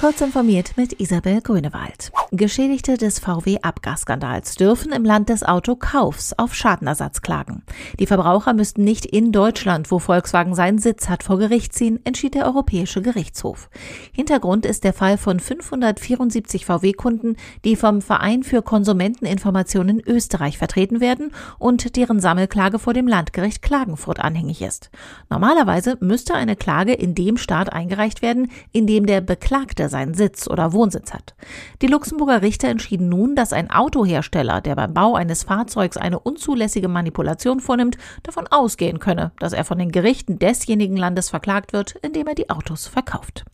Kurz informiert mit Isabel Grünewald. Geschädigte des VW-Abgasskandals dürfen im Land des Autokaufs auf Schadenersatz klagen. Die Verbraucher müssten nicht in Deutschland, wo Volkswagen seinen Sitz hat, vor Gericht ziehen, entschied der Europäische Gerichtshof. Hintergrund ist der Fall von 574 VW-Kunden, die vom Verein für Konsumenteninformation in Österreich vertreten werden und deren Sammelklage vor dem Landgericht Klagenfurt anhängig ist. Normalerweise müsste eine Klage in dem Staat eingereicht werden, in dem der Beklagte seinen Sitz oder Wohnsitz hat. Die Luxemburger Richter entschieden nun, dass ein Autohersteller, der beim Bau eines Fahrzeugs eine unzulässige Manipulation vornimmt, davon ausgehen könne, dass er von den Gerichten desjenigen Landes verklagt wird, in dem er die Autos verkauft.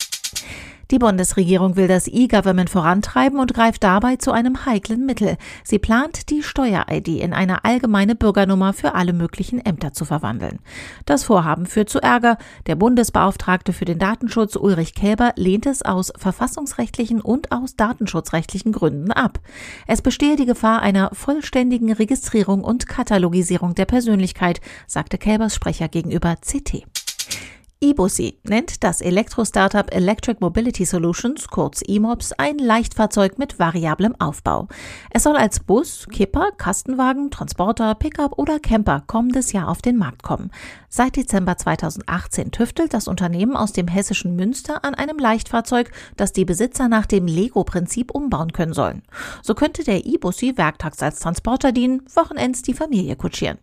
Die Bundesregierung will das E-Government vorantreiben und greift dabei zu einem heiklen Mittel. Sie plant, die Steuer-ID in eine allgemeine Bürgernummer für alle möglichen Ämter zu verwandeln. Das Vorhaben führt zu Ärger. Der Bundesbeauftragte für den Datenschutz Ulrich Kälber lehnt es aus verfassungsrechtlichen und aus datenschutzrechtlichen Gründen ab. Es bestehe die Gefahr einer vollständigen Registrierung und Katalogisierung der Persönlichkeit, sagte Kälbers Sprecher gegenüber CT. Ibusi nennt das Elektro-Startup Electric Mobility Solutions, kurz EMOBS, ein Leichtfahrzeug mit variablem Aufbau. Es soll als Bus, Kipper, Kastenwagen, Transporter, Pickup oder Camper kommendes Jahr auf den Markt kommen. Seit Dezember 2018 tüftelt das Unternehmen aus dem hessischen Münster an einem Leichtfahrzeug, das die Besitzer nach dem Lego-Prinzip umbauen können sollen. So könnte der Ibusi werktags als Transporter dienen, Wochenends die Familie kutschieren.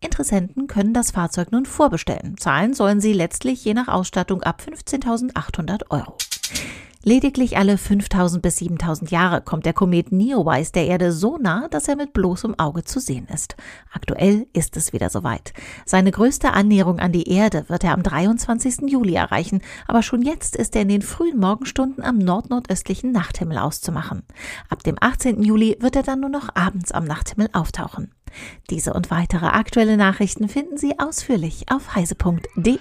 Interessenten können das Fahrzeug nun vorbestellen. Zahlen sollen sie letztlich je nach Ausstattung ab 15.800 Euro. Lediglich alle 5000 bis 7000 Jahre kommt der Komet Neowise der Erde so nah, dass er mit bloßem Auge zu sehen ist. Aktuell ist es wieder soweit. Seine größte Annäherung an die Erde wird er am 23. Juli erreichen, aber schon jetzt ist er in den frühen Morgenstunden am nordnordöstlichen Nachthimmel auszumachen. Ab dem 18. Juli wird er dann nur noch abends am Nachthimmel auftauchen. Diese und weitere aktuelle Nachrichten finden Sie ausführlich auf heise.de.